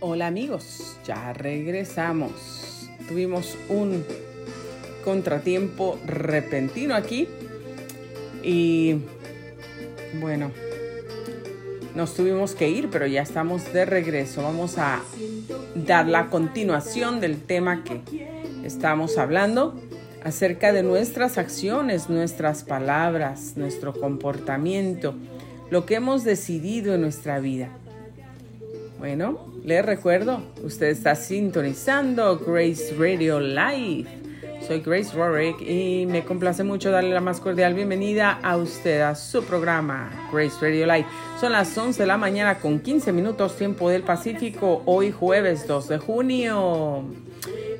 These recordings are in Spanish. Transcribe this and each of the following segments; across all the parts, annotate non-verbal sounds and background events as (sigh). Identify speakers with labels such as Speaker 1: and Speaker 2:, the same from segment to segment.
Speaker 1: Hola amigos, ya regresamos. Tuvimos un contratiempo repentino aquí y bueno, nos tuvimos que ir, pero ya estamos de regreso. Vamos a dar la continuación del tema que estamos hablando acerca de nuestras acciones, nuestras palabras, nuestro comportamiento, lo que hemos decidido en nuestra vida. Bueno, les recuerdo, usted está sintonizando Grace Radio Live. Soy Grace Rorick y me complace mucho darle la más cordial bienvenida a usted a su programa Grace Radio Live. Son las 11 de la mañana con 15 minutos tiempo del Pacífico, hoy jueves 2 de junio.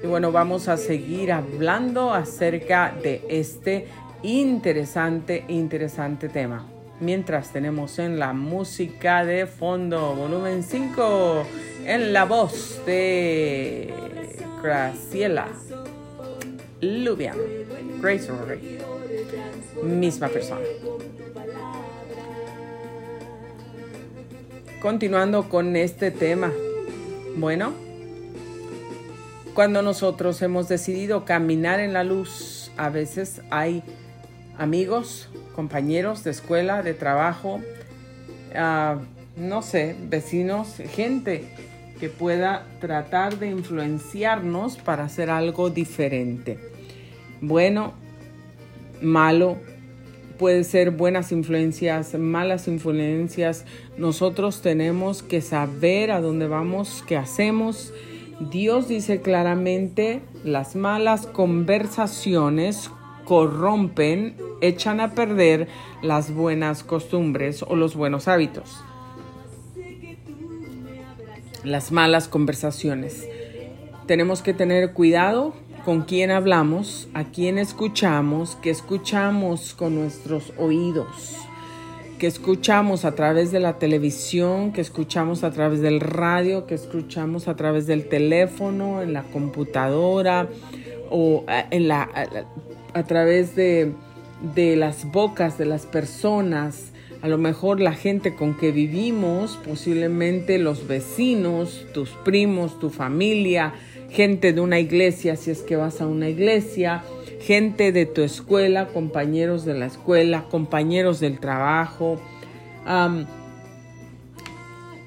Speaker 1: Y bueno, vamos a seguir hablando acerca de este interesante, interesante tema mientras tenemos en la música de fondo, volumen 5, en la voz de Graciela Lubian, Grace Rory, misma persona. Continuando con este tema, bueno, cuando nosotros hemos decidido caminar en la luz, a veces hay amigos, compañeros de escuela, de trabajo, ah, no sé, vecinos, gente que pueda tratar de influenciarnos para hacer algo diferente. Bueno, malo, puede ser buenas influencias, malas influencias. Nosotros tenemos que saber a dónde vamos, qué hacemos. Dios dice claramente, las malas conversaciones corrompen, echan a perder las buenas costumbres o los buenos hábitos. Las malas conversaciones. Tenemos que tener cuidado con quién hablamos, a quién escuchamos, que escuchamos con nuestros oídos, que escuchamos a través de la televisión, que escuchamos a través del radio, que escuchamos a través del teléfono, en la computadora o eh, en la a través de, las bocas de las personas, a lo mejor la gente con que vivimos, posiblemente los vecinos, tus primos, tu familia, gente de una iglesia si es que vas a una iglesia, gente de tu escuela, compañeros de la escuela, compañeros del trabajo,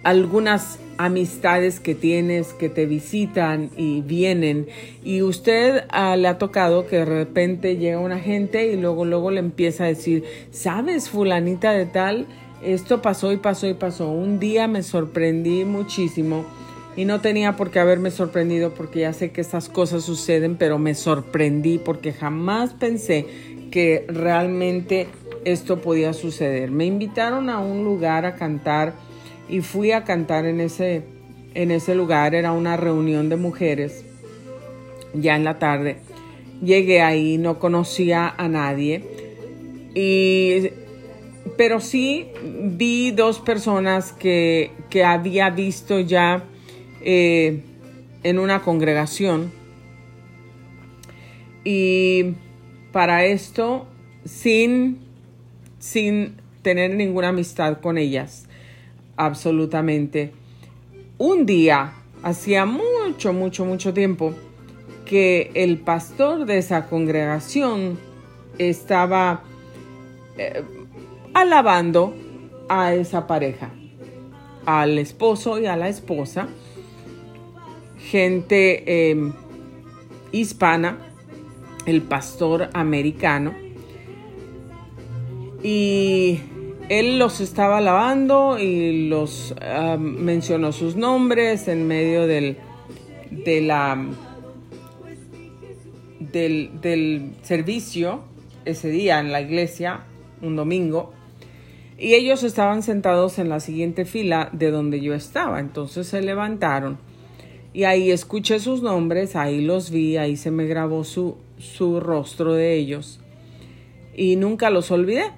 Speaker 1: algunas amistades que tienes que te visitan y vienen y usted ah, le ha tocado que de repente llega una gente y luego luego le empieza a decir, "¿Sabes fulanita de tal? Esto pasó y pasó y pasó. Un día me sorprendí muchísimo." Y no tenía por qué haberme sorprendido porque ya sé que estas cosas suceden, pero me sorprendí porque jamás pensé que realmente esto podía suceder. Me invitaron a un lugar a cantar y fui a cantar en ese, en ese lugar, era una reunión de mujeres, ya en la tarde. Llegué ahí, no conocía a nadie, y, pero sí vi dos personas que, había visto ya eh, en una congregación. Y para esto, sin, sin tener ninguna amistad con ellas absolutamente. Un día, hacía mucho, mucho, mucho tiempo, que el pastor de esa congregación estaba eh, alabando a esa pareja, al esposo y a la esposa, gente em, hispana, el pastor americano, y él los estaba lavando y los ah, mencionó sus nombres en medio del, de la, del, del servicio ese día en la iglesia, un domingo. Y ellos estaban sentados en la siguiente fila de donde yo estaba. Entonces se levantaron y ahí escuché sus nombres, ahí los vi, ahí se me grabó su, su rostro de ellos y nunca los olvidé.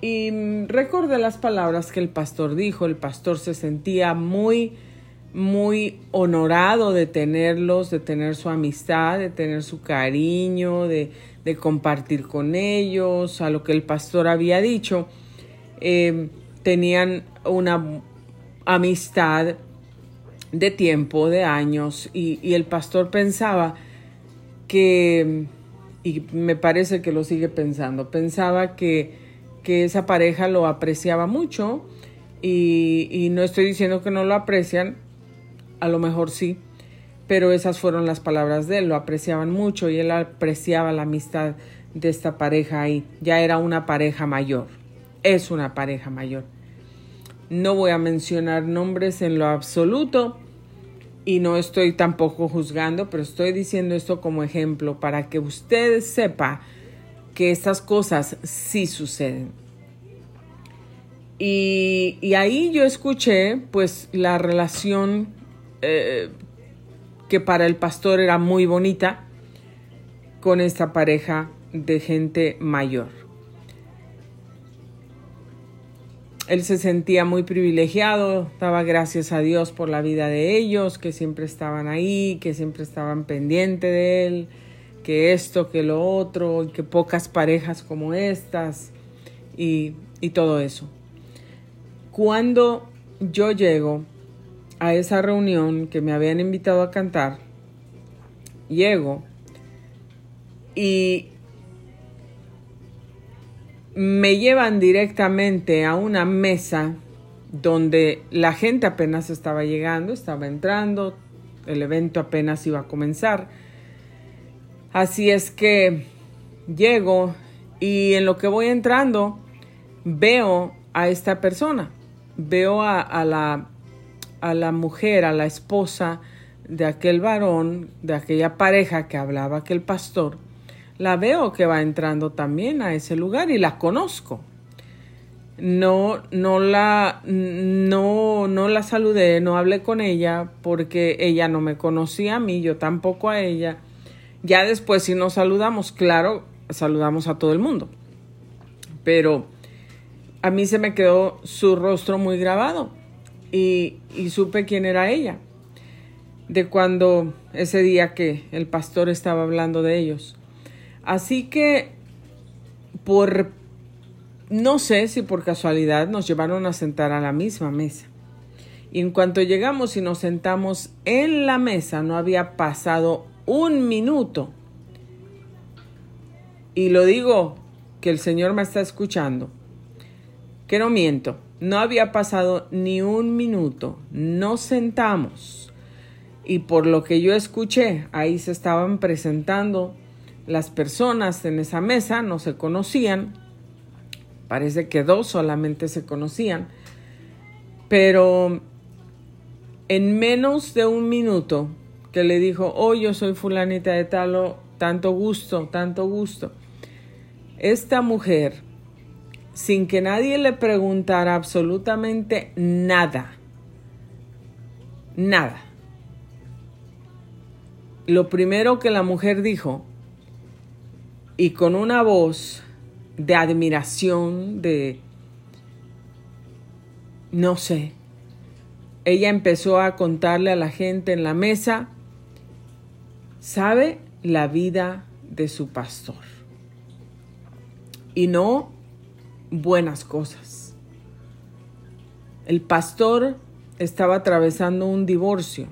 Speaker 1: Y recordé las palabras que el pastor dijo. El pastor se sentía muy, muy honorado de tenerlos, de tener su amistad, de tener su cariño, de, compartir con ellos, a lo que el pastor había dicho. Eh, tenían una amistad de tiempo, de años, y, el pastor pensaba que, y me parece que lo sigue pensando, pensaba que, que esa pareja lo apreciaba mucho, y, y no estoy diciendo que no lo aprecian, a lo mejor sí, pero esas fueron las palabras de él, lo apreciaban mucho y él apreciaba la amistad de esta pareja ahí. Ya era una pareja mayor, es una pareja mayor. No voy a mencionar nombres en lo absoluto y no estoy tampoco juzgando, pero estoy diciendo esto como ejemplo para que ustedes sepan que estas cosas sí suceden. Y, ahí yo escuché pues la relación eh, que para el pastor era muy bonita con esta pareja de gente mayor. Él se sentía muy privilegiado, daba gracias a Dios por la vida de ellos, que siempre estaban ahí, que siempre estaban pendientes de él, que esto, que lo otro, y que pocas parejas como estas y, y todo eso. Cuando yo llego a esa reunión que me habían invitado a cantar, llego y me llevan directamente a una mesa donde la gente apenas estaba llegando, estaba entrando, el evento apenas iba a comenzar. Así es que llego y en lo que voy entrando veo a esta persona, veo a, la, a la mujer, a la esposa de aquel varón, de aquella pareja que hablaba aquel pastor, la veo que va entrando también a ese lugar y la conozco. No, no la, no, no la saludé, no hablé con ella porque ella no me conocía a mí, yo tampoco a ella. Ya después si nos saludamos, claro, saludamos a todo el mundo. Pero a mí se me quedó su rostro muy grabado y, supe quién era ella. De cuando ese día que el pastor estaba hablando de ellos. Así que por, no sé si por casualidad nos llevaron a sentar a la misma mesa. Y en cuanto llegamos y nos sentamos en la mesa, no había pasado un minuto. Y lo digo que el Señor me está escuchando, que no miento, no había pasado ni un minuto. Nos sentamos y por lo que yo escuché, ahí se estaban presentando las personas en esa mesa no se conocían, parece que dos solamente se conocían, pero en menos de un minuto que le dijo, oh, yo soy fulanita de talo, tanto gusto, tanto gusto. Esta mujer, sin que nadie le preguntara absolutamente nada, nada, lo primero que la mujer dijo y con una voz de admiración, de, no sé, ella empezó a contarle a la gente en la mesa, sabe la vida de su pastor y no buenas cosas. El pastor estaba atravesando un divorcio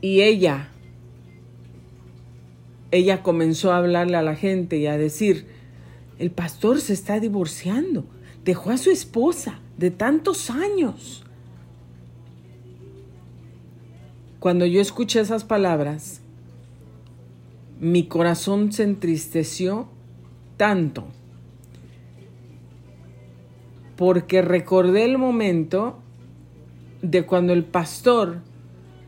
Speaker 1: y ella ella comenzó a hablarle a la gente y a decir, el pastor se está divorciando, dejó a su esposa de tantos años. Cuando yo escuché esas palabras, mi corazón se entristeció tanto, porque recordé el momento de cuando el pastor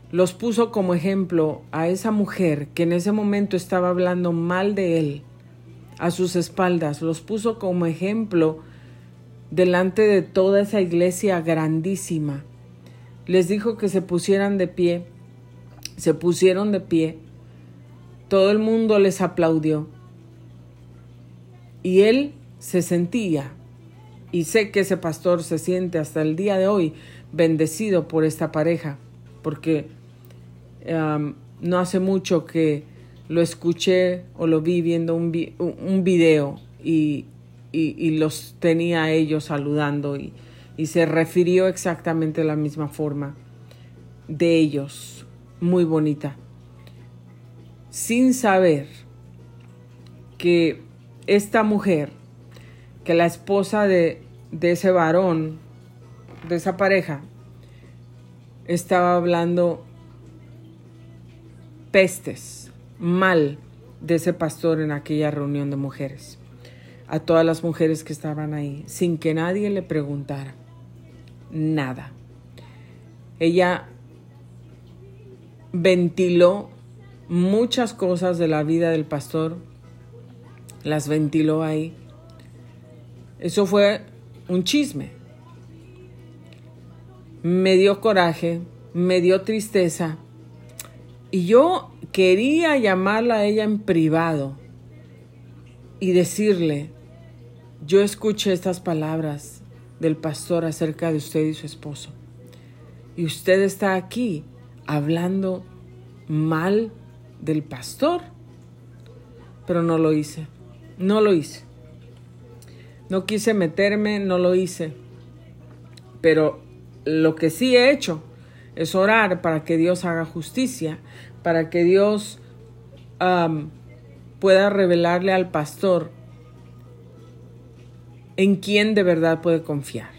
Speaker 1: los puso como ejemplo a esa mujer que en ese momento estaba hablando mal de él a sus espaldas, los puso como ejemplo delante de toda esa iglesia grandísima. Les dijo que se pusieran de pie, se pusieron de pie, todo el mundo les aplaudió. Y él se sentía, y sé que ese pastor se siente hasta el día de hoy bendecido por esta pareja, porque no hace mucho que lo escuché o lo vi viendo un, video y, los tenía ellos saludando y, y se refirió exactamente la misma forma de ellos, muy bonita, sin saber que esta mujer, que la esposa de, de ese varón, de esa pareja, estaba hablando pestes, mal de ese pastor en aquella reunión de mujeres, a todas las mujeres que estaban ahí, sin que nadie le preguntara nada. Ella ventiló muchas cosas de la vida del pastor, las ventiló ahí. Eso fue un chisme. Me dio coraje, me dio tristeza. Y yo quería llamarla a ella en privado y decirle, yo escuché estas palabras del pastor acerca de usted y su esposo. Y usted está aquí hablando mal del pastor. Pero no lo hice. No lo hice. No quise meterme, no lo hice. Pero lo que sí he hecho es orar para que Dios haga justicia, para que Dios pueda revelarle al pastor en quién de verdad puede confiar.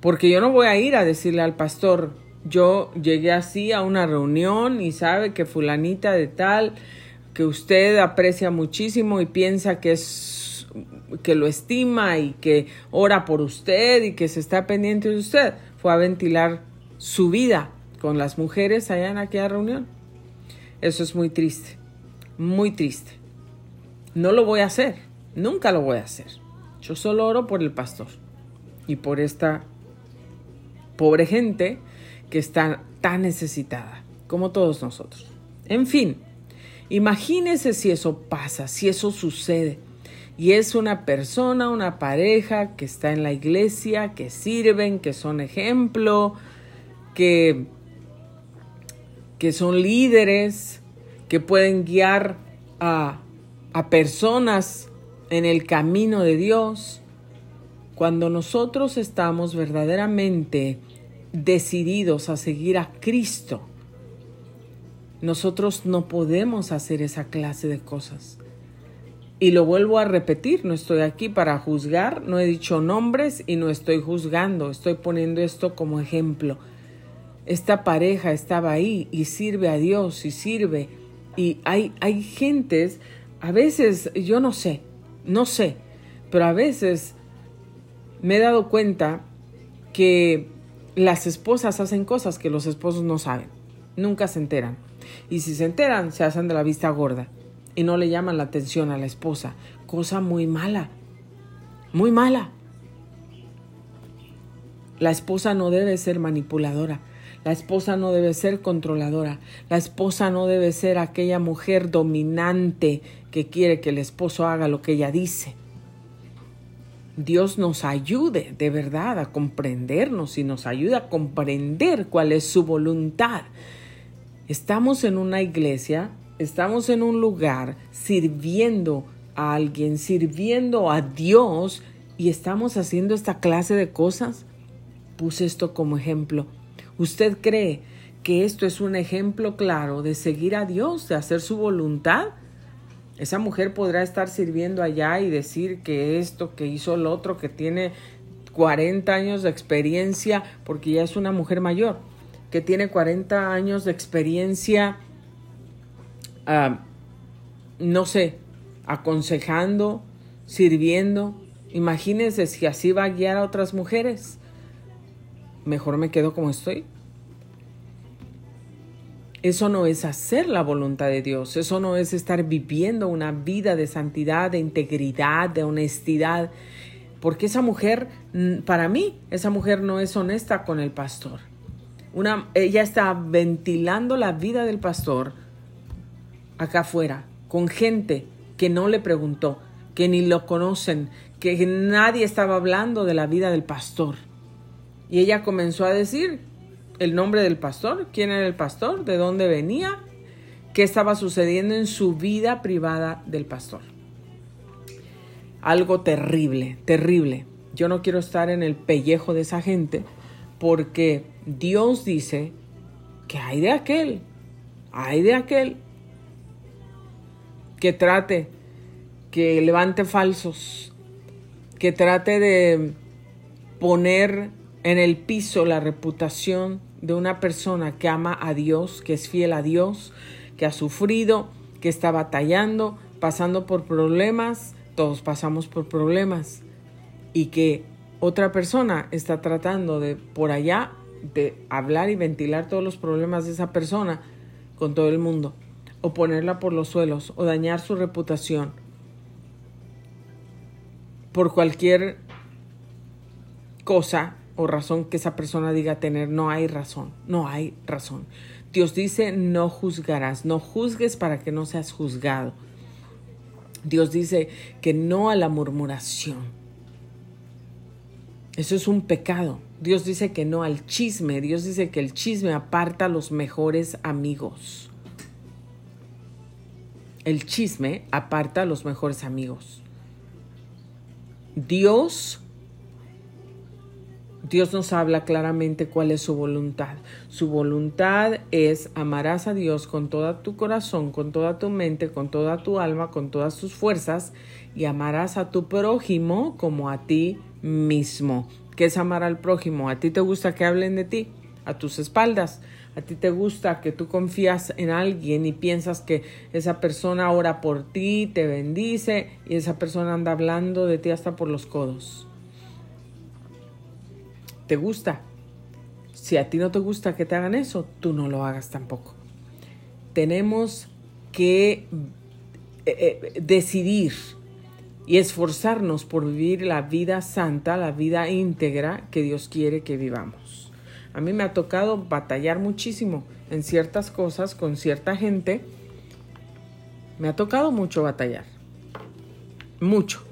Speaker 1: Porque yo no voy a ir a decirle al pastor, yo llegué así a una reunión y sabe que fulanita de tal, que usted aprecia muchísimo y piensa que es que lo estima y que ora por usted y que se está pendiente de usted, fue a ventilar su vida con las mujeres allá en aquella reunión. Eso es muy triste, muy triste. No lo voy a hacer, nunca lo voy a hacer. Yo solo oro por el pastor y por esta pobre gente que está tan necesitada, como todos nosotros. En fin, imagínese si eso pasa, si eso sucede. Y es una persona, una pareja que está en la iglesia, que sirven, que son ejemplo, que, que son líderes, que pueden guiar a, a personas en el camino de Dios. Cuando nosotros estamos verdaderamente decididos a seguir a Cristo, nosotros no podemos hacer esa clase de cosas. Y lo vuelvo a repetir, no estoy aquí para juzgar, no he dicho nombres y no estoy juzgando, estoy poniendo esto como ejemplo. Esta pareja estaba ahí y sirve a Dios y sirve. Y hay, hay gentes, a veces, yo no sé, no sé, pero a veces me he dado cuenta que las esposas hacen cosas que los esposos no saben, nunca se enteran. Y si se enteran, se hacen de la vista gorda y no le llaman la atención a la esposa. Cosa muy mala, muy mala. La esposa no debe ser manipuladora. La esposa no debe ser controladora. La esposa no debe ser aquella mujer dominante que quiere que el esposo haga lo que ella dice. Dios nos ayude de verdad a comprendernos y nos ayuda a comprender cuál es su voluntad. Estamos en una iglesia, estamos en un lugar sirviendo a alguien, sirviendo a Dios y estamos haciendo esta clase de cosas. Puse esto como ejemplo. ¿Usted cree que esto es un ejemplo claro de seguir a Dios, de hacer su voluntad? Esa mujer podrá estar sirviendo allá y decir que esto, que hizo el otro, que tiene 40 años de experiencia, porque ya es una mujer mayor, que tiene 40 años de experiencia, ah, no sé, aconsejando, sirviendo. Imagínense si así va a guiar a otras mujeres. Mejor me quedo como estoy. Eso no es hacer la voluntad de Dios, eso no es estar viviendo una vida de santidad, de integridad, de honestidad, porque esa mujer, para mí, esa mujer no es honesta con el pastor. Una, ella está ventilando la vida del pastor acá afuera, con gente que no le preguntó, que ni lo conocen, que nadie estaba hablando de la vida del pastor. Y ella comenzó a decir el nombre del pastor, quién era el pastor, de dónde venía, qué estaba sucediendo en su vida privada del pastor. Algo terrible, terrible. Yo no quiero estar en el pellejo de esa gente porque Dios dice que hay de aquel, hay de aquel que trate, que levante falsos, que trate de poner en el piso la reputación de una persona que ama a Dios, que es fiel a Dios, que ha sufrido, que está batallando, pasando por problemas, todos pasamos por problemas, y que otra persona está tratando de por allá de hablar y ventilar todos los problemas de esa persona con todo el mundo, o ponerla por los suelos, o dañar su reputación por cualquier cosa o razón que esa persona diga tener, no hay razón, no hay razón. Dios dice, no juzgarás, no juzgues para que no seas juzgado. Dios dice que no a la murmuración. Eso es un pecado. Dios dice que no al chisme. Dios dice que el chisme aparta a los mejores amigos. El chisme aparta a los mejores amigos. Dios Dios nos habla claramente cuál es su voluntad. Su voluntad es amarás a Dios con todo tu corazón, con toda tu mente, con toda tu alma, con todas tus fuerzas y amarás a tu prójimo como a ti mismo. ¿Qué es amar al prójimo? ¿A ti te gusta que hablen de ti? A tus espaldas. ¿A ti te gusta que tú confías en alguien y piensas que esa persona ora por ti, te bendice y esa persona anda hablando de ti hasta por los codos? Te gusta. Si a ti no te gusta que te hagan eso, tú no lo hagas tampoco. Tenemos que eh, eh, decidir y esforzarnos por vivir la vida santa, la vida íntegra que Dios quiere que vivamos. A mí me ha tocado batallar muchísimo en ciertas cosas con cierta gente. Me ha tocado mucho batallar. Mucho.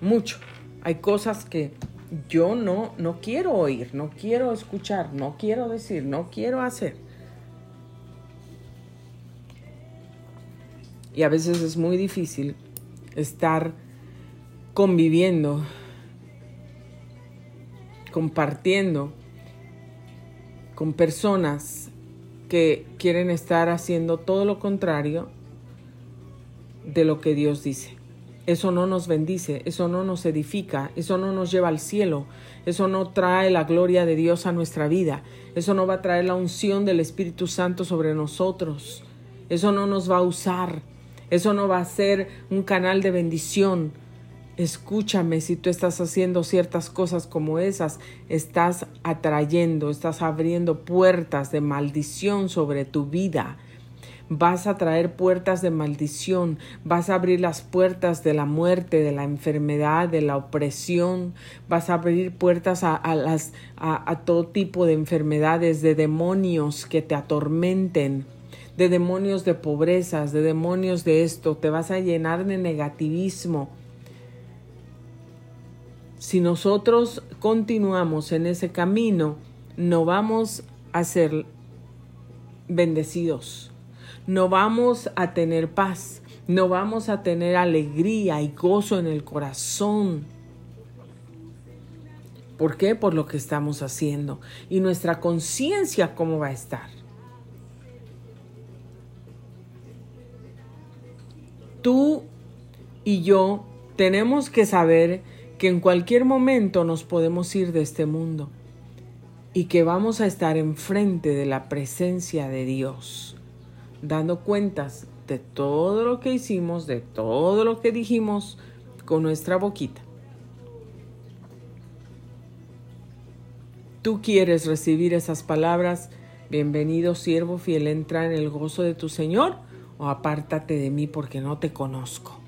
Speaker 1: Mucho. Hay cosas que yo no, no quiero oír, no quiero escuchar, no quiero decir, no quiero hacer. Y a veces es muy difícil estar conviviendo, compartiendo con personas que quieren estar haciendo todo lo contrario de lo que Dios dice. Eso no nos bendice, eso no nos edifica, eso no nos lleva al cielo, eso no trae la gloria de Dios a nuestra vida, eso no va a traer la unción del Espíritu Santo sobre nosotros, eso no nos va a usar, eso no va a ser un canal de bendición. Escúchame, si tú estás haciendo ciertas cosas como esas, estás atrayendo, estás abriendo puertas de maldición sobre tu vida vas a traer puertas de maldición, vas a abrir las puertas de la muerte, de la enfermedad, de la opresión, vas a abrir puertas a, las, a, todo tipo de enfermedades, de demonios que te atormenten de demonios de pobrezas, de demonios de esto, te vas a llenar de negativismo. Si nosotros continuamos en ese camino, no vamos a ser bendecidos no vamos a tener paz, no vamos a tener alegría y gozo en el corazón. ¿Por qué? Por lo que estamos haciendo. Y nuestra conciencia, ¿cómo va a estar? Tú y yo tenemos que saber que en cualquier momento nos podemos ir de este mundo y que vamos a estar enfrente de la presencia de Dios dando cuentas de todo lo que hicimos, de todo lo que dijimos con nuestra boquita. Tú quieres recibir esas palabras, bienvenido siervo fiel, entra en el gozo de tu Señor o apártate de mí porque no te conozco.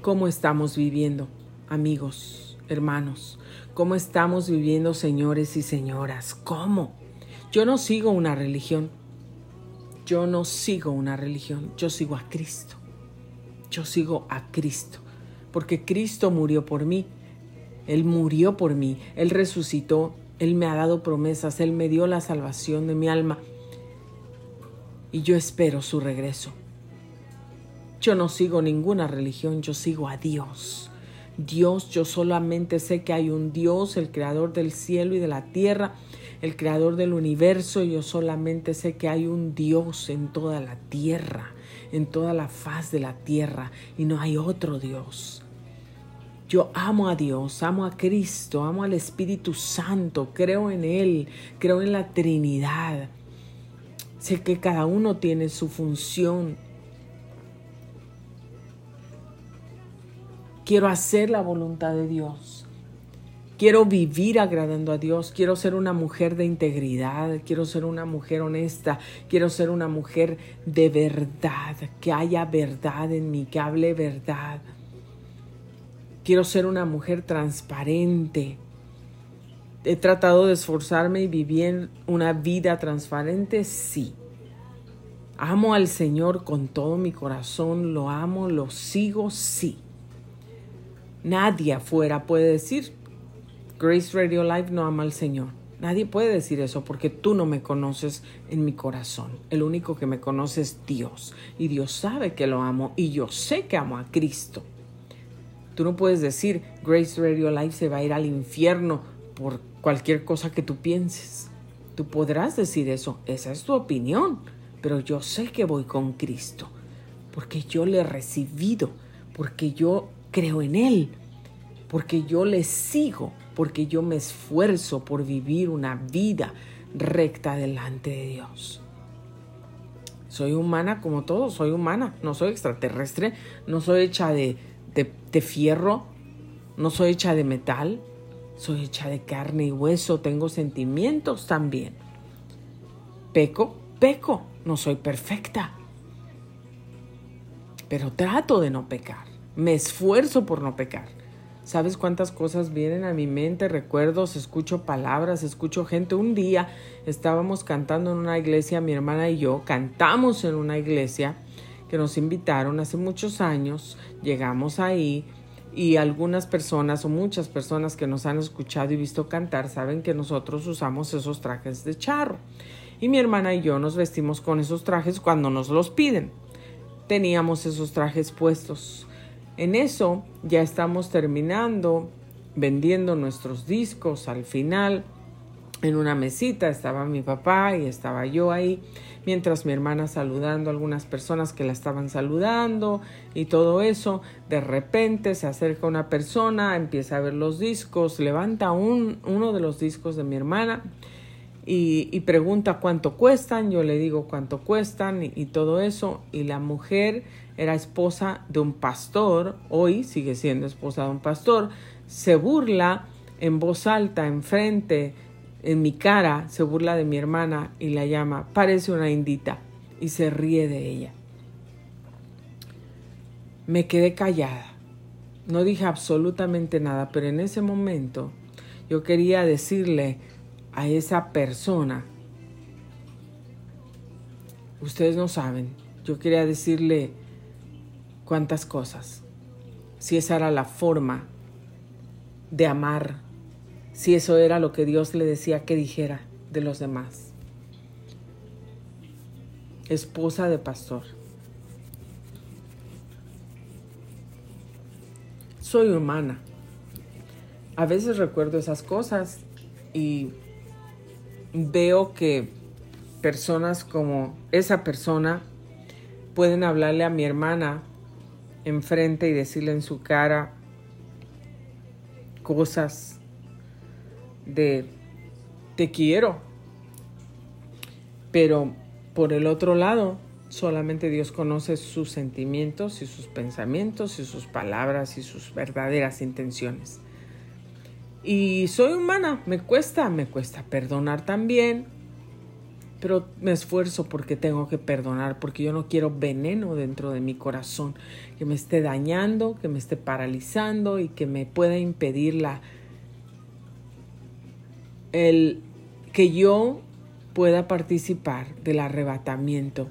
Speaker 1: ¿Cómo estamos viviendo, amigos, hermanos? ¿Cómo estamos viviendo, señores y señoras? ¿Cómo? Yo no sigo una religión. Yo no sigo una religión. Yo sigo a Cristo. Yo sigo a Cristo. Porque Cristo murió por mí. Él murió por mí. Él resucitó. Él me ha dado promesas. Él me dio la salvación de mi alma. Y yo espero su regreso. Yo no sigo ninguna religión, yo sigo a Dios. Dios, yo solamente sé que hay un Dios, el creador del cielo y de la tierra, el creador del universo, yo solamente sé que hay un Dios en toda la tierra, en toda la faz de la tierra, y no hay otro Dios. Yo amo a Dios, amo a Cristo, amo al Espíritu Santo, creo en Él, creo en la Trinidad. Sé que cada uno tiene su función. Quiero hacer la voluntad de Dios. Quiero vivir agradando a Dios. Quiero ser una mujer de integridad. Quiero ser una mujer honesta. Quiero ser una mujer de verdad. Que haya verdad en mí, que hable verdad. Quiero ser una mujer transparente. He tratado de esforzarme y vivir una vida transparente, sí. Amo al Señor con todo mi corazón, lo amo, lo sigo, sí. Nadie afuera puede decir, Grace Radio Live no ama al Señor. Nadie puede decir eso porque tú no me conoces en mi corazón. El único que me conoce es Dios. Y Dios sabe que lo amo y yo sé que amo a Cristo. Tú no puedes decir, Grace Radio Live se va a ir al infierno por cualquier cosa que tú pienses. Tú podrás decir eso, esa es tu opinión, pero yo sé que voy con Cristo, porque yo le he recibido, porque yo creo en Él, porque yo le sigo, porque yo me esfuerzo por vivir una vida recta delante de Dios. Soy humana como todos, soy humana, no soy extraterrestre, no soy hecha de de, fierro, no soy hecha de metal, soy hecha de carne y hueso, tengo sentimientos también. Peco, peco, no soy perfecta, pero trato de no pecar, me esfuerzo por no pecar. ¿Sabes cuántas cosas vienen a mi mente? Recuerdos, escucho palabras, escucho gente. Un día estábamos cantando en una iglesia, mi hermana y yo, cantamos en una iglesia que nos invitaron hace muchos años, llegamos ahí y algunas personas o muchas personas que nos han escuchado y visto cantar saben que nosotros usamos esos trajes de charro. Y mi hermana y yo nos vestimos con esos trajes cuando nos los piden. Teníamos esos trajes puestos. En eso ya estamos terminando vendiendo nuestros discos al final. En una mesita estaba mi papá y estaba yo ahí mientras mi hermana saludando a algunas personas que la estaban saludando y todo eso, de repente se acerca una persona, empieza a ver los discos, levanta un, uno de los discos de mi hermana y, pregunta cuánto cuestan, yo le digo cuánto cuestan y todo eso, y la mujer era esposa de un pastor, hoy sigue siendo esposa de un pastor, se burla en voz alta, enfrente, en mi cara se burla de mi hermana y la llama, parece una indita, y se ríe de ella. Me quedé callada. No dije absolutamente nada, pero en ese momento yo quería decirle a esa persona, ustedes no saben, yo quería decirle cuántas cosas, si esa era la forma de amar si eso era lo que Dios le decía que dijera de los demás. Esposa de pastor. Soy humana. A veces recuerdo esas cosas y veo que personas como esa persona pueden hablarle a mi hermana enfrente y decirle en su cara cosas de te quiero. Pero por el otro lado, solamente Dios conoce sus sentimientos y sus pensamientos y sus palabras y sus verdaderas intenciones. Y soy humana, me cuesta, me cuesta perdonar también, pero me esfuerzo porque tengo que perdonar, porque yo no quiero veneno dentro de mi corazón que me esté dañando, que me esté paralizando y que me pueda impedir la el que yo pueda participar del arrebatamiento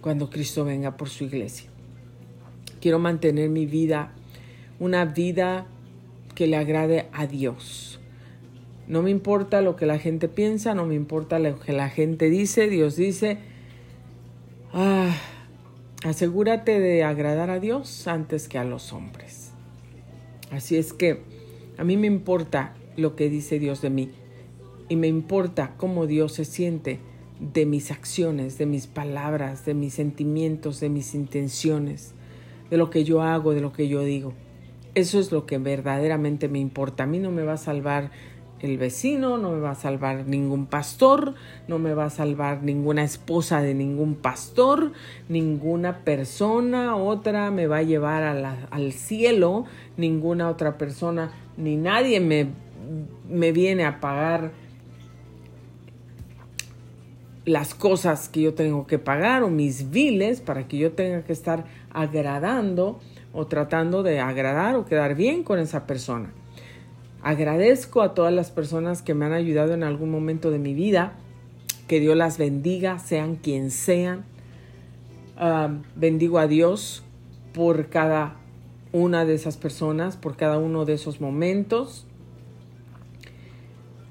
Speaker 1: cuando Cristo venga por su iglesia. Quiero mantener mi vida, una vida que le agrade a Dios. No me importa lo que la gente piensa, no me importa lo que la gente dice, Dios dice, ah, asegúrate de agradar a Dios antes que a los hombres. Así es que a mí me importa lo que dice Dios de mí y me importa cómo Dios se siente de mis acciones, de mis palabras, de mis sentimientos, de mis intenciones, de lo que yo hago, de lo que yo digo. Eso es lo que verdaderamente me importa. A mí no me va a salvar el vecino, no me va a salvar ningún pastor, no me va a salvar ninguna esposa de ningún pastor, ninguna persona, otra me va a llevar al cielo, ninguna otra persona, ni nadie me, me viene a pagar las cosas que yo tengo que pagar o mis viles para que yo tenga que estar agradando o tratando de agradar o quedar bien con esa persona. Agradezco a todas las personas que me han ayudado en algún momento de mi vida. Que Dios las bendiga, sean quien sean. Ah, bendigo a Dios por cada una de esas personas, por cada uno de esos momentos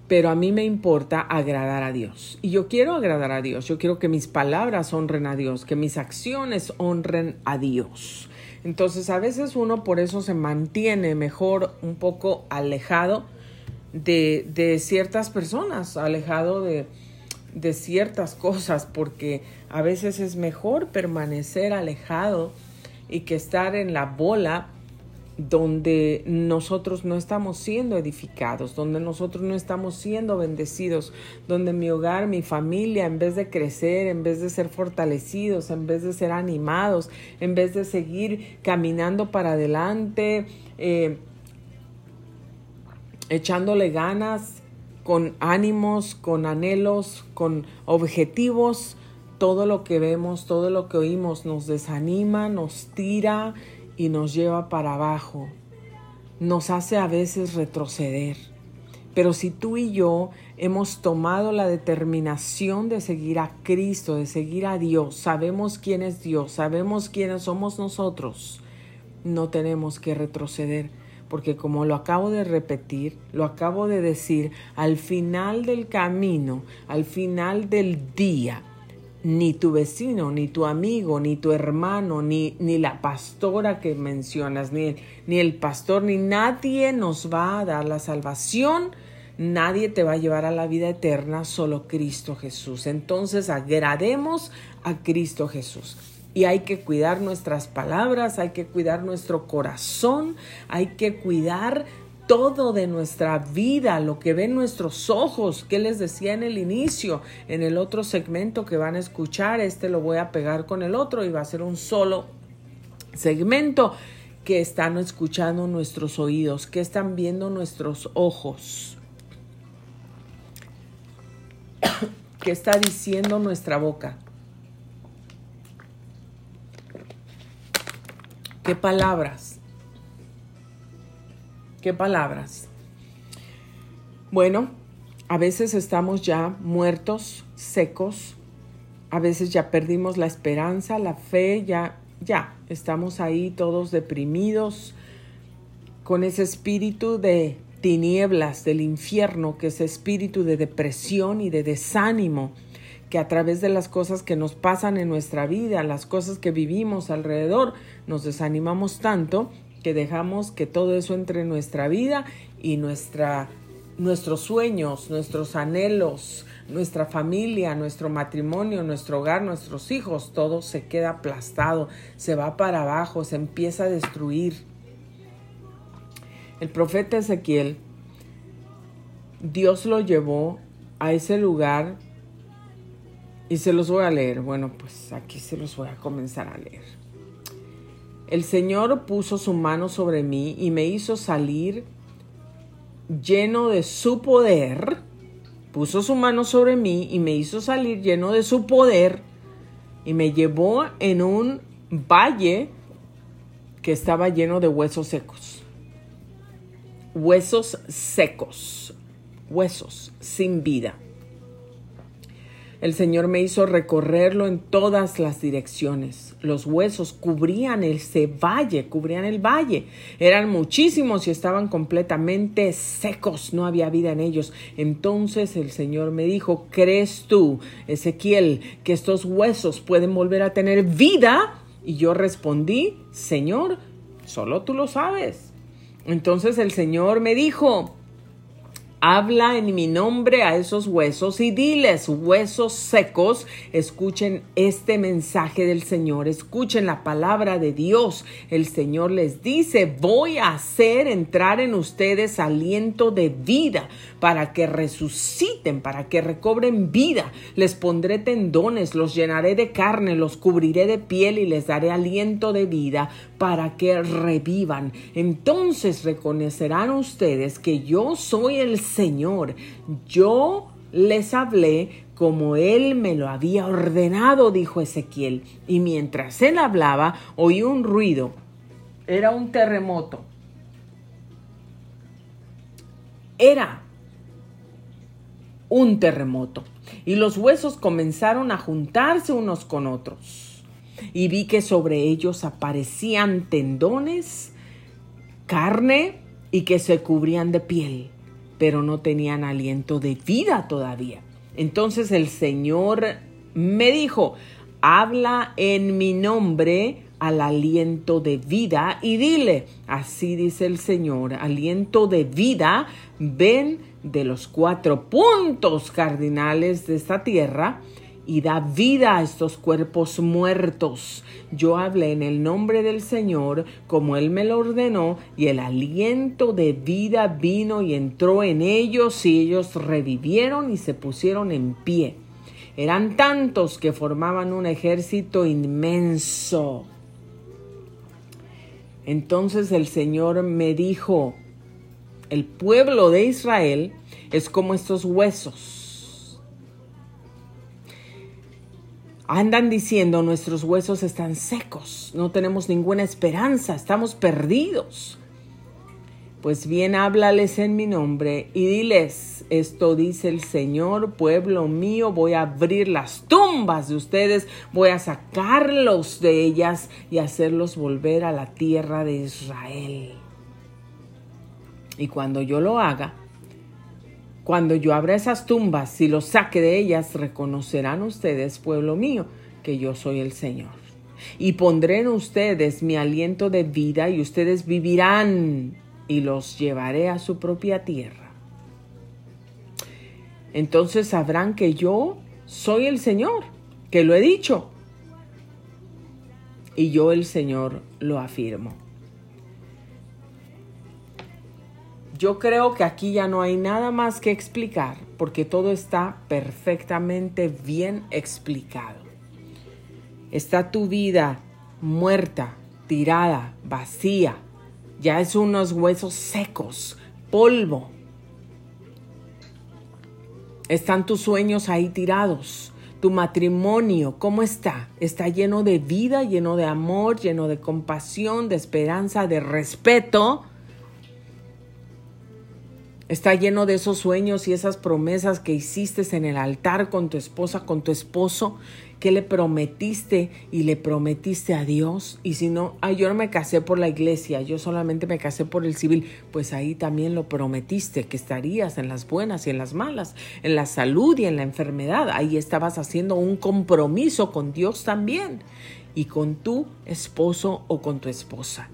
Speaker 1: pero a mí me importa agradar a Dios. Y yo quiero agradar a Dios, yo quiero que mis palabras honren a Dios, que mis acciones honren a Dios. Entonces a veces uno por eso se mantiene mejor un poco alejado de, de ciertas personas, alejado de, de ciertas cosas, porque a veces es mejor permanecer alejado y que estar en la bola donde nosotros no estamos siendo edificados, donde nosotros no estamos siendo bendecidos, donde mi hogar, mi familia, en vez de crecer, en vez de ser fortalecidos, en vez de ser animados, en vez de seguir caminando para adelante, eh, echándole ganas, con ánimos, con anhelos, con objetivos, todo lo que vemos, todo lo que oímos nos desanima, nos tira, y nos lleva para abajo, nos hace a veces retroceder. Pero si tú y yo hemos tomado la determinación de seguir a Cristo, de seguir a Dios, sabemos quién es Dios, sabemos quiénes somos nosotros, no tenemos que retroceder, porque como lo acabo de repetir, lo acabo de decir, al final del camino, al final del día, ni tu vecino, ni tu amigo, ni tu hermano, ni, ni la pastora que mencionas, ni, ni el pastor, ni nadie nos va a dar la salvación. Nadie te va a llevar a la vida eterna, solo Cristo Jesús. Entonces agrademos a Cristo Jesús. Y hay que cuidar nuestras palabras, hay que cuidar nuestro corazón, hay que cuidar todo de nuestra vida, lo que ven nuestros ojos, que les decía en el inicio, en el otro segmento que van a escuchar, este lo voy a pegar con el otro y va a ser un solo segmento que están escuchando nuestros oídos, que están viendo nuestros ojos, (coughs) que está diciendo nuestra boca. ¿Qué palabras? ¿Qué palabras? Bueno, a veces estamos ya muertos, secos, a veces ya perdimos la esperanza, la fe, ya, ya, estamos ahí todos deprimidos, con ese espíritu de tinieblas del infierno, que es espíritu de depresión y de desánimo, que a través de las cosas que nos pasan en nuestra vida, las cosas que vivimos alrededor, nos desanimamos tanto que dejamos que todo eso entre en nuestra vida y nuestra, nuestros sueños, nuestros anhelos, nuestra familia, nuestro matrimonio, nuestro hogar, nuestros hijos, todo se queda aplastado, se va para abajo, se empieza a destruir. El profeta Ezequiel, Dios lo llevó a ese lugar y se los voy a leer. Bueno, pues aquí se los voy a comenzar a leer. El Señor puso su mano sobre mí y me hizo salir lleno de su poder. Puso su mano sobre mí y me hizo salir lleno de su poder y me llevó en un valle que estaba lleno de huesos secos. Huesos secos, huesos sin vida. El Señor me hizo recorrerlo en todas las direcciones. Los huesos cubrían ese valle, cubrían el valle. Eran muchísimos y estaban completamente secos, no había vida en ellos. Entonces el Señor me dijo, ¿crees tú, Ezequiel, que estos huesos pueden volver a tener vida? Y yo respondí, Señor, solo tú lo sabes. Entonces el Señor me dijo, Habla en mi nombre a esos huesos y diles, huesos secos, escuchen este mensaje del Señor, escuchen la palabra de Dios. El Señor les dice, voy a hacer entrar en ustedes aliento de vida para que resuciten, para que recobren vida. Les pondré tendones, los llenaré de carne, los cubriré de piel y les daré aliento de vida para que revivan. Entonces reconocerán ustedes que yo soy el Señor. Yo les hablé como él me lo había ordenado, dijo Ezequiel. Y mientras él hablaba, oí un ruido. Era un terremoto. Era un terremoto. Y los huesos comenzaron a juntarse unos con otros y vi que sobre ellos aparecían tendones, carne y que se cubrían de piel, pero no tenían aliento de vida todavía. Entonces el Señor me dijo, habla en mi nombre al aliento de vida y dile, así dice el Señor, aliento de vida, ven de los cuatro puntos cardinales de esta tierra y da vida a estos cuerpos muertos. Yo hablé en el nombre del Señor como Él me lo ordenó y el aliento de vida vino y entró en ellos y ellos revivieron y se pusieron en pie. Eran tantos que formaban un ejército inmenso. Entonces el Señor me dijo, el pueblo de Israel es como estos huesos Andan diciendo nuestros huesos están secos, no tenemos ninguna esperanza, estamos perdidos. Pues bien, háblales en mi nombre y diles, esto dice el Señor, pueblo mío, voy a abrir las tumbas de ustedes, voy a sacarlos de ellas y hacerlos volver a la tierra de Israel. Y cuando yo lo haga, cuando yo abra esas tumbas y los saque de ellas, reconocerán ustedes, pueblo mío, que yo soy el Señor. Y pondré en ustedes mi aliento de vida y ustedes vivirán y los llevaré a su propia tierra. Entonces sabrán que yo soy el Señor, que lo he dicho. Y yo el Señor lo afirmo. Yo creo que aquí ya no hay nada más que explicar porque todo está perfectamente bien explicado. Está tu vida muerta, tirada, vacía. Ya es unos huesos secos, polvo. Están tus sueños ahí tirados. Tu matrimonio, ¿cómo está? Está lleno de vida, lleno de amor, lleno de compasión, de esperanza, de respeto Está lleno de esos sueños y esas promesas que hiciste en el altar con tu esposa, con tu esposo, que le prometiste y le prometiste a Dios. Y si no, ay, yo no me casé por la iglesia, yo solamente me casé por el civil, pues ahí también lo prometiste, que estarías en las buenas y en las malas, en la salud y en la enfermedad. Ahí estabas haciendo un compromiso con Dios también y con tu esposo o con tu esposa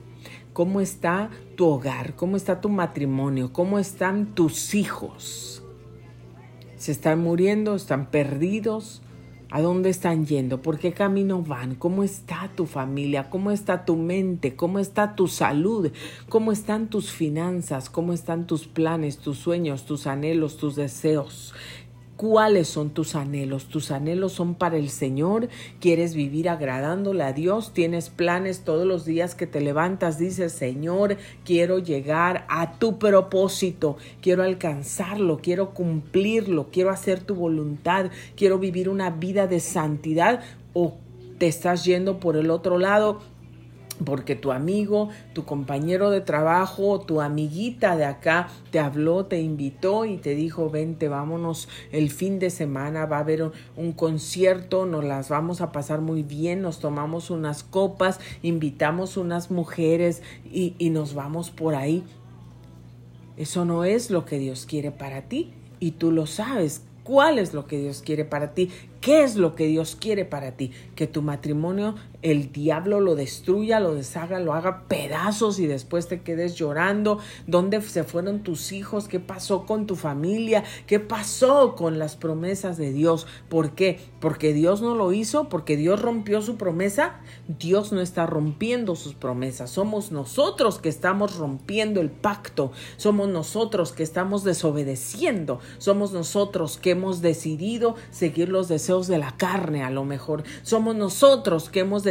Speaker 1: cómo está tu hogar, cómo está tu matrimonio, cómo están tus hijos. ¿Se están muriendo? ¿Están perdidos? ¿A dónde están yendo? ¿Por qué camino van? ¿Cómo está tu familia? ¿Cómo está tu mente? ¿Cómo está tu salud? ¿Cómo están tus finanzas? ¿Cómo están tus planes, tus sueños, tus anhelos, tus deseos? ¿Cuáles son tus anhelos? ¿Tus anhelos son para el Señor? ¿Quieres vivir agradándole a Dios? ¿Tienes planes todos los días que te levantas? Dices, Señor, quiero llegar a tu propósito, quiero alcanzarlo, quiero cumplirlo, quiero hacer tu voluntad, quiero vivir una vida de santidad o te estás yendo por el otro lado porque tu amigo, tu compañero de trabajo, tu amiguita de acá te habló, te invitó y te dijo, vente, vámonos el fin de semana, va a haber un, concierto, nos las vamos a pasar muy bien, nos tomamos unas copas, invitamos unas mujeres y, y nos vamos por ahí. Eso no es lo que Dios quiere para ti y tú lo sabes. ¿Cuál es lo que Dios quiere para ti? ¿Qué es lo que Dios quiere para ti? Que tu matrimonio el diablo lo destruya, lo deshaga, lo haga pedazos y después te quedes llorando. ¿Dónde se fueron tus hijos? ¿Qué pasó con tu familia? ¿Qué pasó con las promesas de Dios? ¿Por qué? Porque Dios no lo hizo, porque Dios rompió su promesa. Dios no está rompiendo sus promesas. Somos nosotros que estamos rompiendo el pacto. Somos nosotros que estamos desobedeciendo. Somos nosotros que hemos decidido seguir los deseos de la carne a lo mejor. Somos nosotros que hemos decidido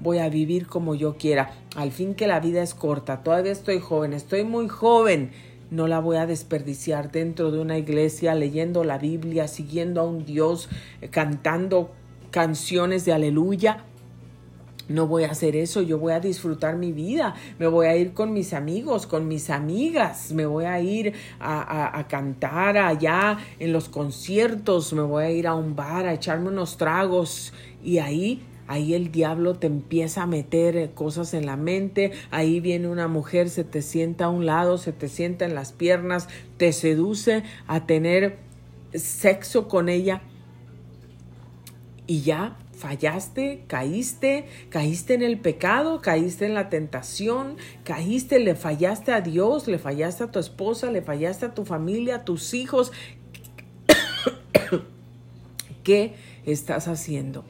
Speaker 1: voy a vivir como yo quiera. Al fin que la vida es corta. Todavía estoy joven. Estoy muy joven no la voy a desperdiciar dentro de una iglesia, leyendo la Biblia, siguiendo a un Dios, eh, cantando canciones de aleluya. No voy a hacer eso, yo voy a disfrutar mi vida, me voy a ir con mis amigos, con mis amigas, me voy a ir a, a, cantar allá en los conciertos, me voy a ir a un bar a echarme unos tragos y ahí Ahí el diablo te empieza a meter cosas en la mente. Ahí viene una mujer, se te sienta a un lado, se te sienta en las piernas, te seduce a tener sexo con ella. Y ya fallaste, caíste, caíste en el pecado, caíste en la tentación, caíste, le fallaste a Dios, le fallaste a tu esposa, le fallaste a tu familia, a tus hijos. (coughs) ¿Qué estás haciendo?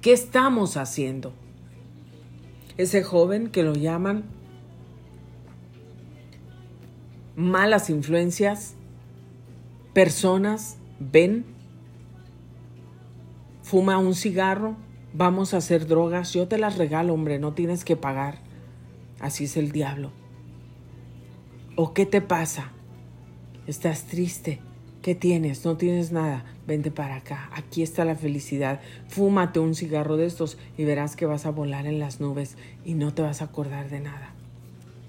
Speaker 1: ¿Qué estamos haciendo? Ese joven que lo llaman malas influencias, personas, ven, fuma un cigarro, vamos a hacer drogas, yo te las regalo, hombre, no tienes que pagar. Así es el diablo. ¿O qué te pasa? ¿Estás triste? ¿Qué tienes? No tienes nada. Vente para acá. Aquí está la felicidad. Fúmate un cigarro de estos y verás que vas a volar en las nubes y no te vas a acordar de nada.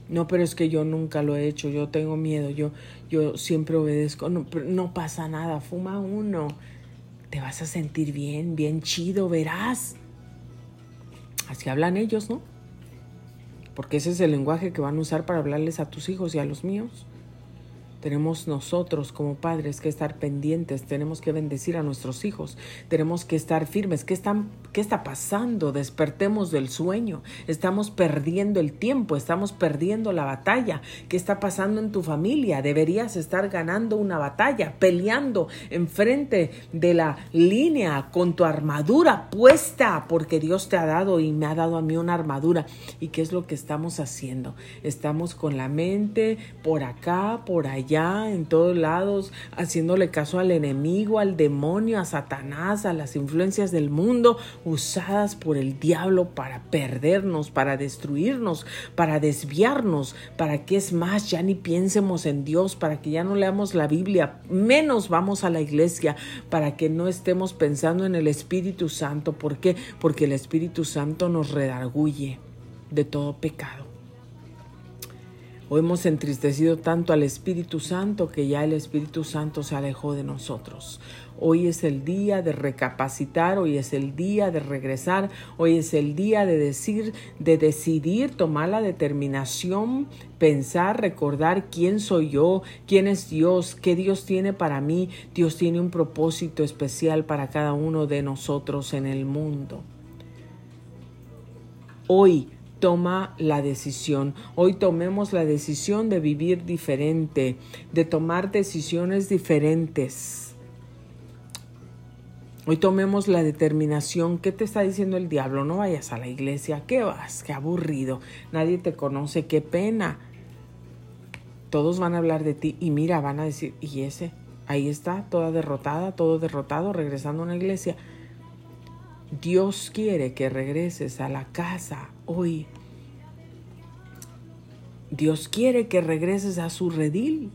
Speaker 1: No, pero es que yo nunca lo he hecho. Yo tengo miedo. Yo, yo siempre obedezco. No, no pasa nada. Fuma uno. Te vas a sentir bien, bien chido, verás. Así hablan ellos, ¿no? Porque ese es el lenguaje que van a usar para hablarles a tus hijos y a los míos. Tenemos nosotros como padres que estar pendientes, tenemos que bendecir a nuestros hijos, tenemos que estar firmes. ¿Qué, están, ¿Qué está pasando? Despertemos del sueño. Estamos perdiendo el tiempo, estamos perdiendo la batalla. ¿Qué está pasando en tu familia? Deberías estar ganando una batalla, peleando enfrente de la línea con tu armadura puesta, porque Dios te ha dado y me ha dado a mí una armadura. ¿Y qué es lo que estamos haciendo? Estamos con la mente por acá, por allá ya en todos lados, haciéndole caso al enemigo, al demonio, a Satanás, a las influencias del mundo, usadas por el diablo para perdernos, para destruirnos, para desviarnos, para que es más, ya ni piensemos en Dios, para que ya no leamos la Biblia, menos vamos a la iglesia, para que no estemos pensando en el Espíritu Santo. ¿Por qué? Porque el Espíritu Santo nos redarguye de todo pecado. Hemos entristecido tanto al Espíritu Santo que ya el Espíritu Santo se alejó de nosotros. Hoy es el día de recapacitar, hoy es el día de regresar, hoy es el día de decir, de decidir, tomar la determinación, pensar, recordar quién soy yo, quién es Dios, qué Dios tiene para mí. Dios tiene un propósito especial para cada uno de nosotros en el mundo. Hoy toma la decisión. Hoy tomemos la decisión de vivir diferente, de tomar decisiones diferentes. Hoy tomemos la determinación. ¿Qué te está diciendo el diablo? No vayas a la iglesia. ¿Qué vas? Qué aburrido. Nadie te conoce. Qué pena. Todos van a hablar de ti y mira, van a decir, ¿y ese? Ahí está, toda derrotada, todo derrotado, regresando a una iglesia. Dios quiere que regreses a la casa hoy. Dios quiere que regreses a su redil.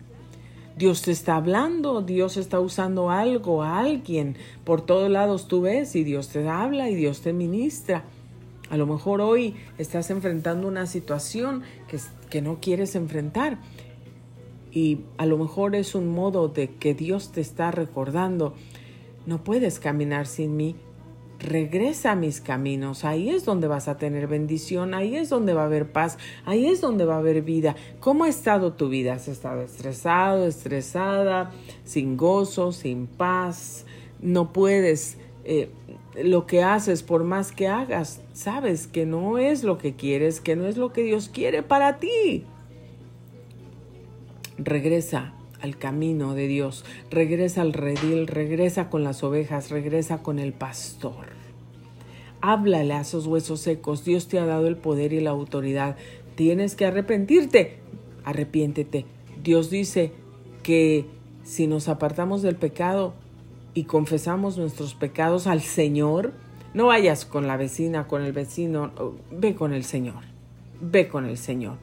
Speaker 1: Dios te está hablando, Dios está usando algo, a alguien. Por todos lados tú ves y Dios te habla y Dios te ministra. A lo mejor hoy estás enfrentando una situación que, que no quieres enfrentar. Y a lo mejor es un modo de que Dios te está recordando, no puedes caminar sin mí, regresa a mis caminos, ahí es donde vas a tener bendición, ahí es donde va a haber paz, ahí es donde va a haber vida. ¿Cómo ha estado tu vida? ¿Has estado estresado, estresada, sin gozo, sin paz? No puedes eh, lo que haces, por más que hagas, sabes que no es lo que quieres, que no es lo que Dios quiere para ti. Regresa al camino de Dios, regresa al redil, regresa con las ovejas, regresa con el pastor. Háblale a esos huesos secos, Dios te ha dado el poder y la autoridad. Tienes que arrepentirte, arrepiéntete. Dios dice que si nos apartamos del pecado y confesamos nuestros pecados al Señor, no vayas con la vecina, con el vecino, ve con el Señor, ve con el Señor.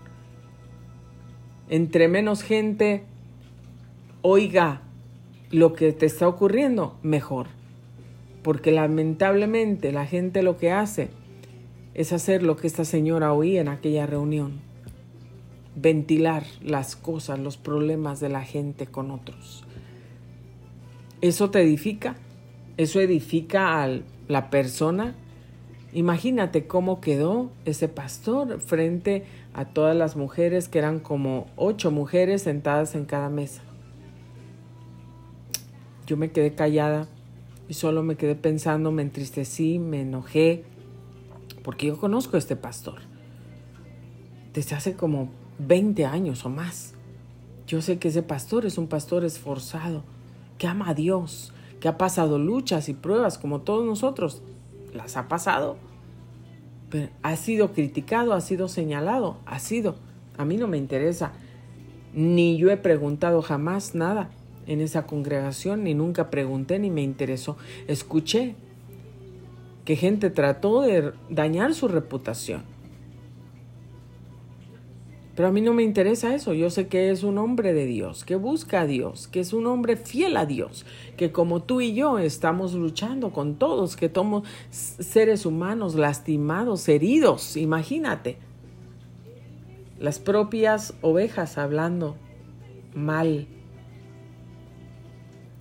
Speaker 1: Entre menos gente oiga lo que te está ocurriendo, mejor. Porque lamentablemente la gente lo que hace es hacer lo que esta señora oía en aquella reunión. Ventilar las cosas, los problemas de la gente con otros. ¿Eso te edifica? ¿Eso edifica a la persona? Imagínate cómo quedó ese pastor frente a todas las mujeres, que eran como ocho mujeres sentadas en cada mesa. Yo me quedé callada solo me quedé pensando, me entristecí, me enojé, porque yo conozco a este pastor desde hace como 20 años o más. Yo sé que ese pastor es un pastor esforzado, que ama a Dios, que ha pasado luchas y pruebas como todos nosotros. Las ha pasado. Pero ha sido criticado, ha sido señalado, ha sido. A mí no me interesa. Ni yo he preguntado jamás nada en esa congregación, ni nunca pregunté, ni me interesó. Escuché que gente trató de dañar su reputación. Pero a mí no me interesa eso. Yo sé que es un hombre de Dios, que busca a Dios, que es un hombre fiel a Dios, que como tú y yo estamos luchando con todos, que somos seres humanos lastimados, heridos. Imagínate. Las propias ovejas hablando mal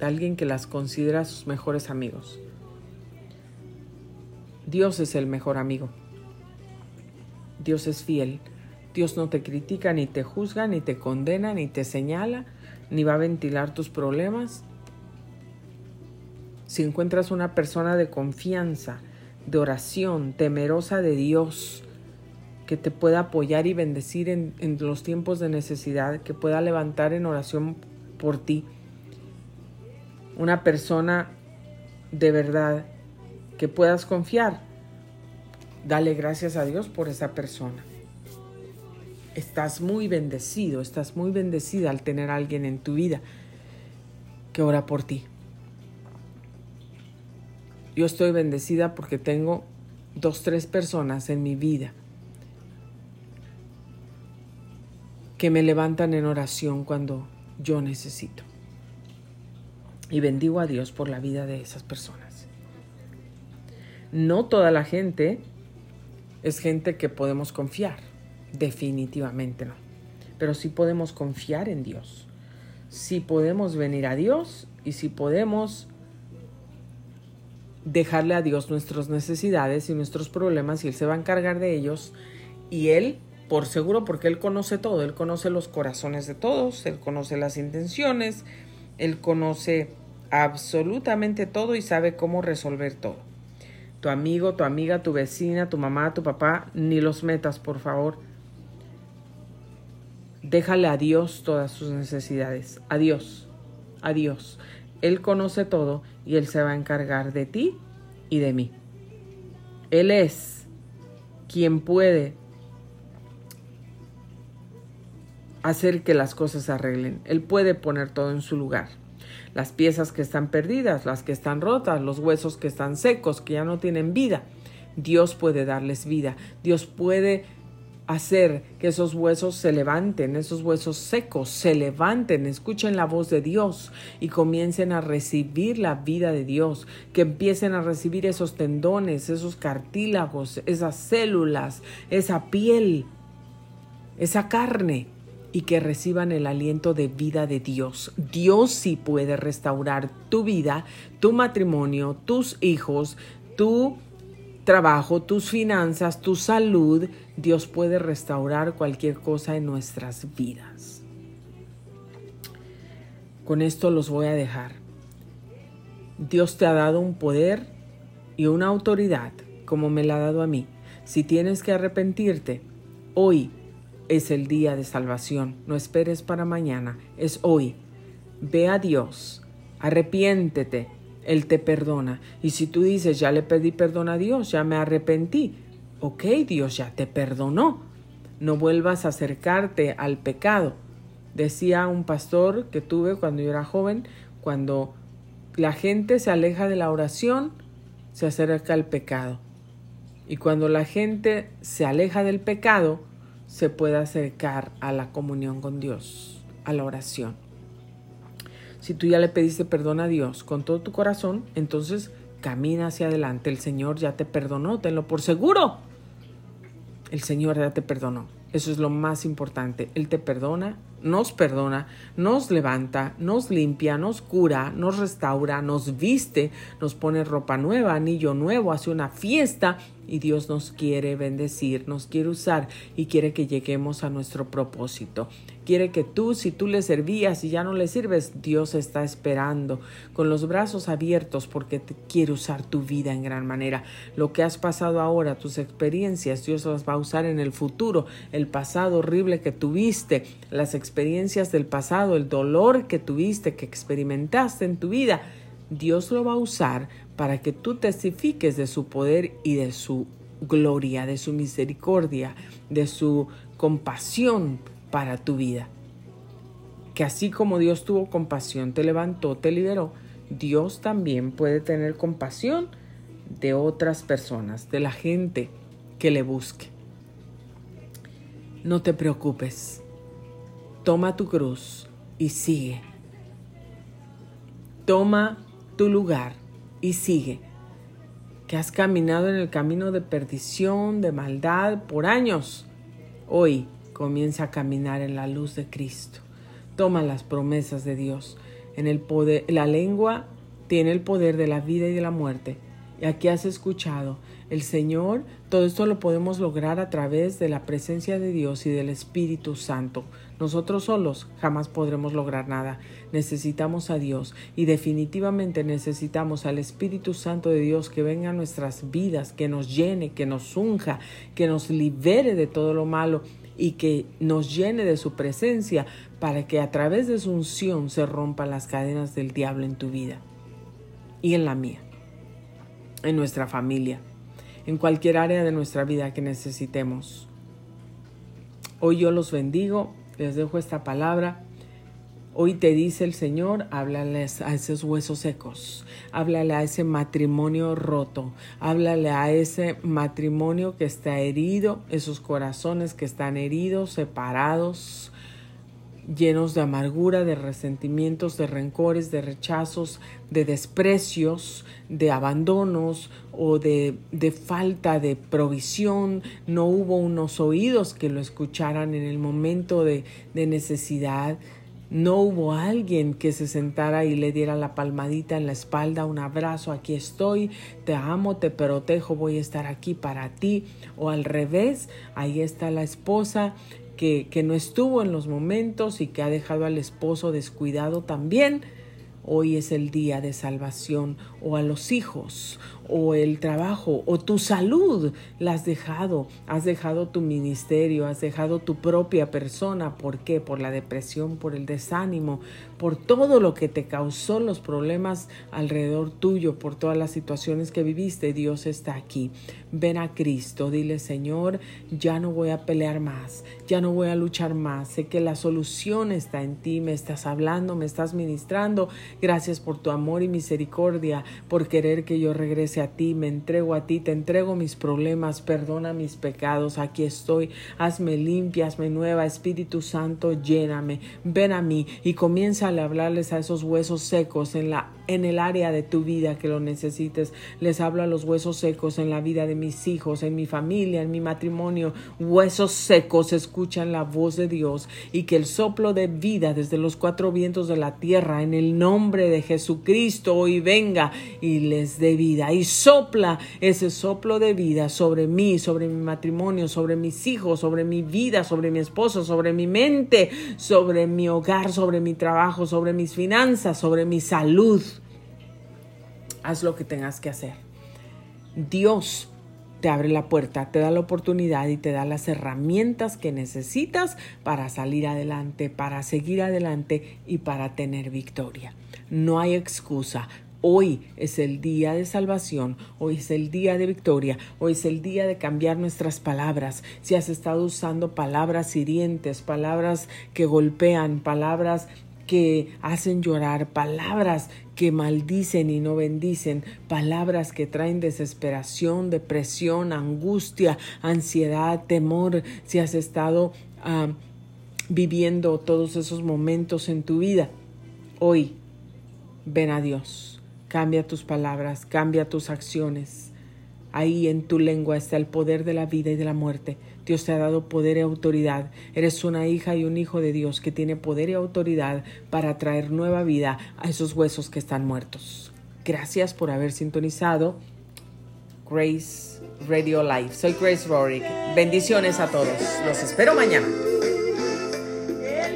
Speaker 1: alguien que las considera sus mejores amigos. Dios es el mejor amigo. Dios es fiel. Dios no te critica, ni te juzga, ni te condena, ni te señala, ni va a ventilar tus problemas. Si encuentras una persona de confianza, de oración, temerosa de Dios, que te pueda apoyar y bendecir en, en los tiempos de necesidad, que pueda levantar en oración por ti, una persona de verdad que puedas confiar, dale gracias a Dios por esa persona. Estás muy bendecido, estás muy bendecida al tener a alguien en tu vida que ora por ti. Yo estoy bendecida porque tengo dos, tres personas en mi vida que me levantan en oración cuando yo necesito y bendigo a Dios por la vida de esas personas. No toda la gente es gente que podemos confiar, definitivamente no, pero sí podemos confiar en Dios, sí podemos venir a Dios y sí podemos dejarle a Dios nuestras necesidades y nuestros problemas y Él se va a encargar de ellos. Y Él, por seguro, porque Él conoce todo, Él conoce los corazones de todos, Él conoce las intenciones, Él conoce absolutamente todo y sabe cómo resolver todo. Tu amigo, tu amiga, tu vecina, tu mamá, tu papá, ni los metas, por favor. Déjale a Dios todas sus necesidades. Adiós, adiós. Él conoce todo y Él se va a encargar de ti y de mí. Él es quien puede hacer que las cosas se arreglen. Él puede poner todo en su lugar las piezas que están perdidas, las que están rotas, los huesos que están secos, que ya no tienen vida. Dios puede darles vida. Dios puede hacer que esos huesos se levanten, esos huesos secos se levanten, escuchen la voz de Dios y comiencen a recibir la vida de Dios, que empiecen a recibir esos tendones, esos cartílagos, esas células, esa piel, esa carne y que reciban el aliento de vida de Dios. Dios sí puede restaurar tu vida, tu matrimonio, tus hijos, tu trabajo, tus finanzas, tu salud. Dios puede restaurar cualquier cosa en nuestras vidas. Con esto los voy a dejar. Dios te ha dado un poder y una autoridad como me la ha dado a mí. Si tienes que arrepentirte, hoy es el día de salvación. No esperes para mañana, es hoy. Ve a Dios, arrepiéntete, Él te perdona. Y si tú dices, ya le pedí perdón a Dios, ya me arrepentí, ok, Dios ya te perdonó. No vuelvas a acercarte al pecado. Decía un pastor que tuve cuando yo era joven, cuando la gente se aleja de la oración, se acerca al pecado. Y cuando la gente se aleja del pecado, se puede acercar a la comunión con Dios, a la oración. Si tú ya le pediste perdón a Dios con todo tu corazón, entonces camina hacia adelante. El Señor ya te perdonó, tenlo por seguro. El Señor ya te perdonó. Eso es lo más importante. Él te perdona, nos perdona, nos levanta, nos limpia, nos cura, nos restaura, nos viste, nos pone ropa nueva, anillo nuevo, hace una fiesta y Dios nos quiere bendecir, nos quiere usar y quiere que lleguemos a nuestro propósito. Quiere que tú, si tú le servías y ya no le sirves, Dios está esperando con los brazos abiertos porque te quiere usar tu vida en gran manera. Lo que has pasado ahora, tus experiencias, Dios las va a usar en el futuro. El pasado horrible que tuviste, las experiencias del pasado, el dolor que tuviste, que experimentaste en tu vida, Dios lo va a usar para que tú testifiques de su poder y de su gloria, de su misericordia, de su compasión para tu vida. Que así como Dios tuvo compasión, te levantó, te liberó, Dios también puede tener compasión de otras personas, de la gente que le busque. No te preocupes. Toma tu cruz y sigue. Toma tu lugar y sigue. Que has caminado en el camino de perdición, de maldad por años. Hoy comienza a caminar en la luz de Cristo. Toma las promesas de Dios. En el poder, la lengua tiene el poder de la vida y de la muerte. Y aquí has escuchado, el Señor, todo esto lo podemos lograr a través de la presencia de Dios y del Espíritu Santo. Nosotros solos jamás podremos lograr nada. Necesitamos a Dios y definitivamente necesitamos al Espíritu Santo de Dios que venga a nuestras vidas, que nos llene, que nos unja, que nos libere de todo lo malo y que nos llene de su presencia para que a través de su unción se rompan las cadenas del diablo en tu vida y en la mía, en nuestra familia, en cualquier área de nuestra vida que necesitemos. Hoy yo los bendigo, les dejo esta palabra Hoy te dice el Señor, háblales a esos huesos secos, háblale a ese matrimonio roto, háblale a ese matrimonio que está herido, esos corazones que están heridos, separados, llenos de amargura, de resentimientos, de rencores, de rechazos, de desprecios, de abandonos o de, de, falta de provisión. No hubo unos oídos que lo escucharan en el momento de, de necesidad no hubo alguien que se sentara y le diera la palmadita en la espalda, un abrazo, aquí estoy, te amo, te protejo, voy a estar aquí para ti. O al revés, ahí está la esposa que, que no estuvo en los momentos y que ha dejado al esposo descuidado también. Hoy es el día de salvación o a los hijos o el trabajo o tu salud la has dejado, has dejado tu ministerio, has dejado tu propia persona. ¿Por qué? Por la depresión, por el desánimo, por todo lo que te causó los problemas alrededor tuyo, por todas las situaciones que viviste. Dios está aquí. Ven a Cristo, dile Señor, ya no voy a pelear más, ya no voy a luchar más. Sé que la solución está en ti, me estás hablando, me estás ministrando. Gracias por tu amor y misericordia, por querer que yo regrese a ti, me entrego a ti, te entrego mis problemas, perdona mis pecados, aquí estoy, hazme limpia, hazme nueva, Espíritu Santo, lléname, ven a mí y comienza a hablarles a esos huesos secos en la en el área de tu vida que lo necesites. Les hablo a los huesos secos en la vida de mis hijos, en mi familia, en mi matrimonio. Huesos secos escuchan la voz de Dios y que el soplo de vida desde los cuatro vientos de la tierra en el nombre de Jesucristo hoy venga y les dé vida. Y sopla ese soplo de vida sobre mí, sobre mi matrimonio, sobre mis hijos, sobre mi vida, sobre mi esposo, sobre mi mente, sobre mi hogar, sobre mi trabajo, sobre mis finanzas, sobre mi salud. Haz lo que tengas que hacer. Dios te abre la puerta, te da la oportunidad y te da las herramientas que necesitas para salir adelante, para seguir adelante y para tener victoria. No hay excusa. Hoy es el día de salvación, hoy es el día de victoria, hoy es el día de cambiar nuestras palabras. Si has estado usando palabras hirientes, palabras que golpean, palabras que hacen llorar, palabras que maldicen y no bendicen, palabras que traen desesperación, depresión, angustia, ansiedad, temor, si has estado ah, viviendo todos esos momentos en tu vida. Hoy, ven a Dios, cambia tus palabras, cambia tus acciones. Ahí en tu lengua está el poder de la vida y de la muerte. Dios te ha dado poder y autoridad. Eres una hija y un hijo de Dios que tiene poder y autoridad para traer nueva vida a esos huesos que están muertos. Gracias por haber sintonizado Grace Radio Live. Soy Grace Rorick. Bendiciones a todos. Los espero mañana.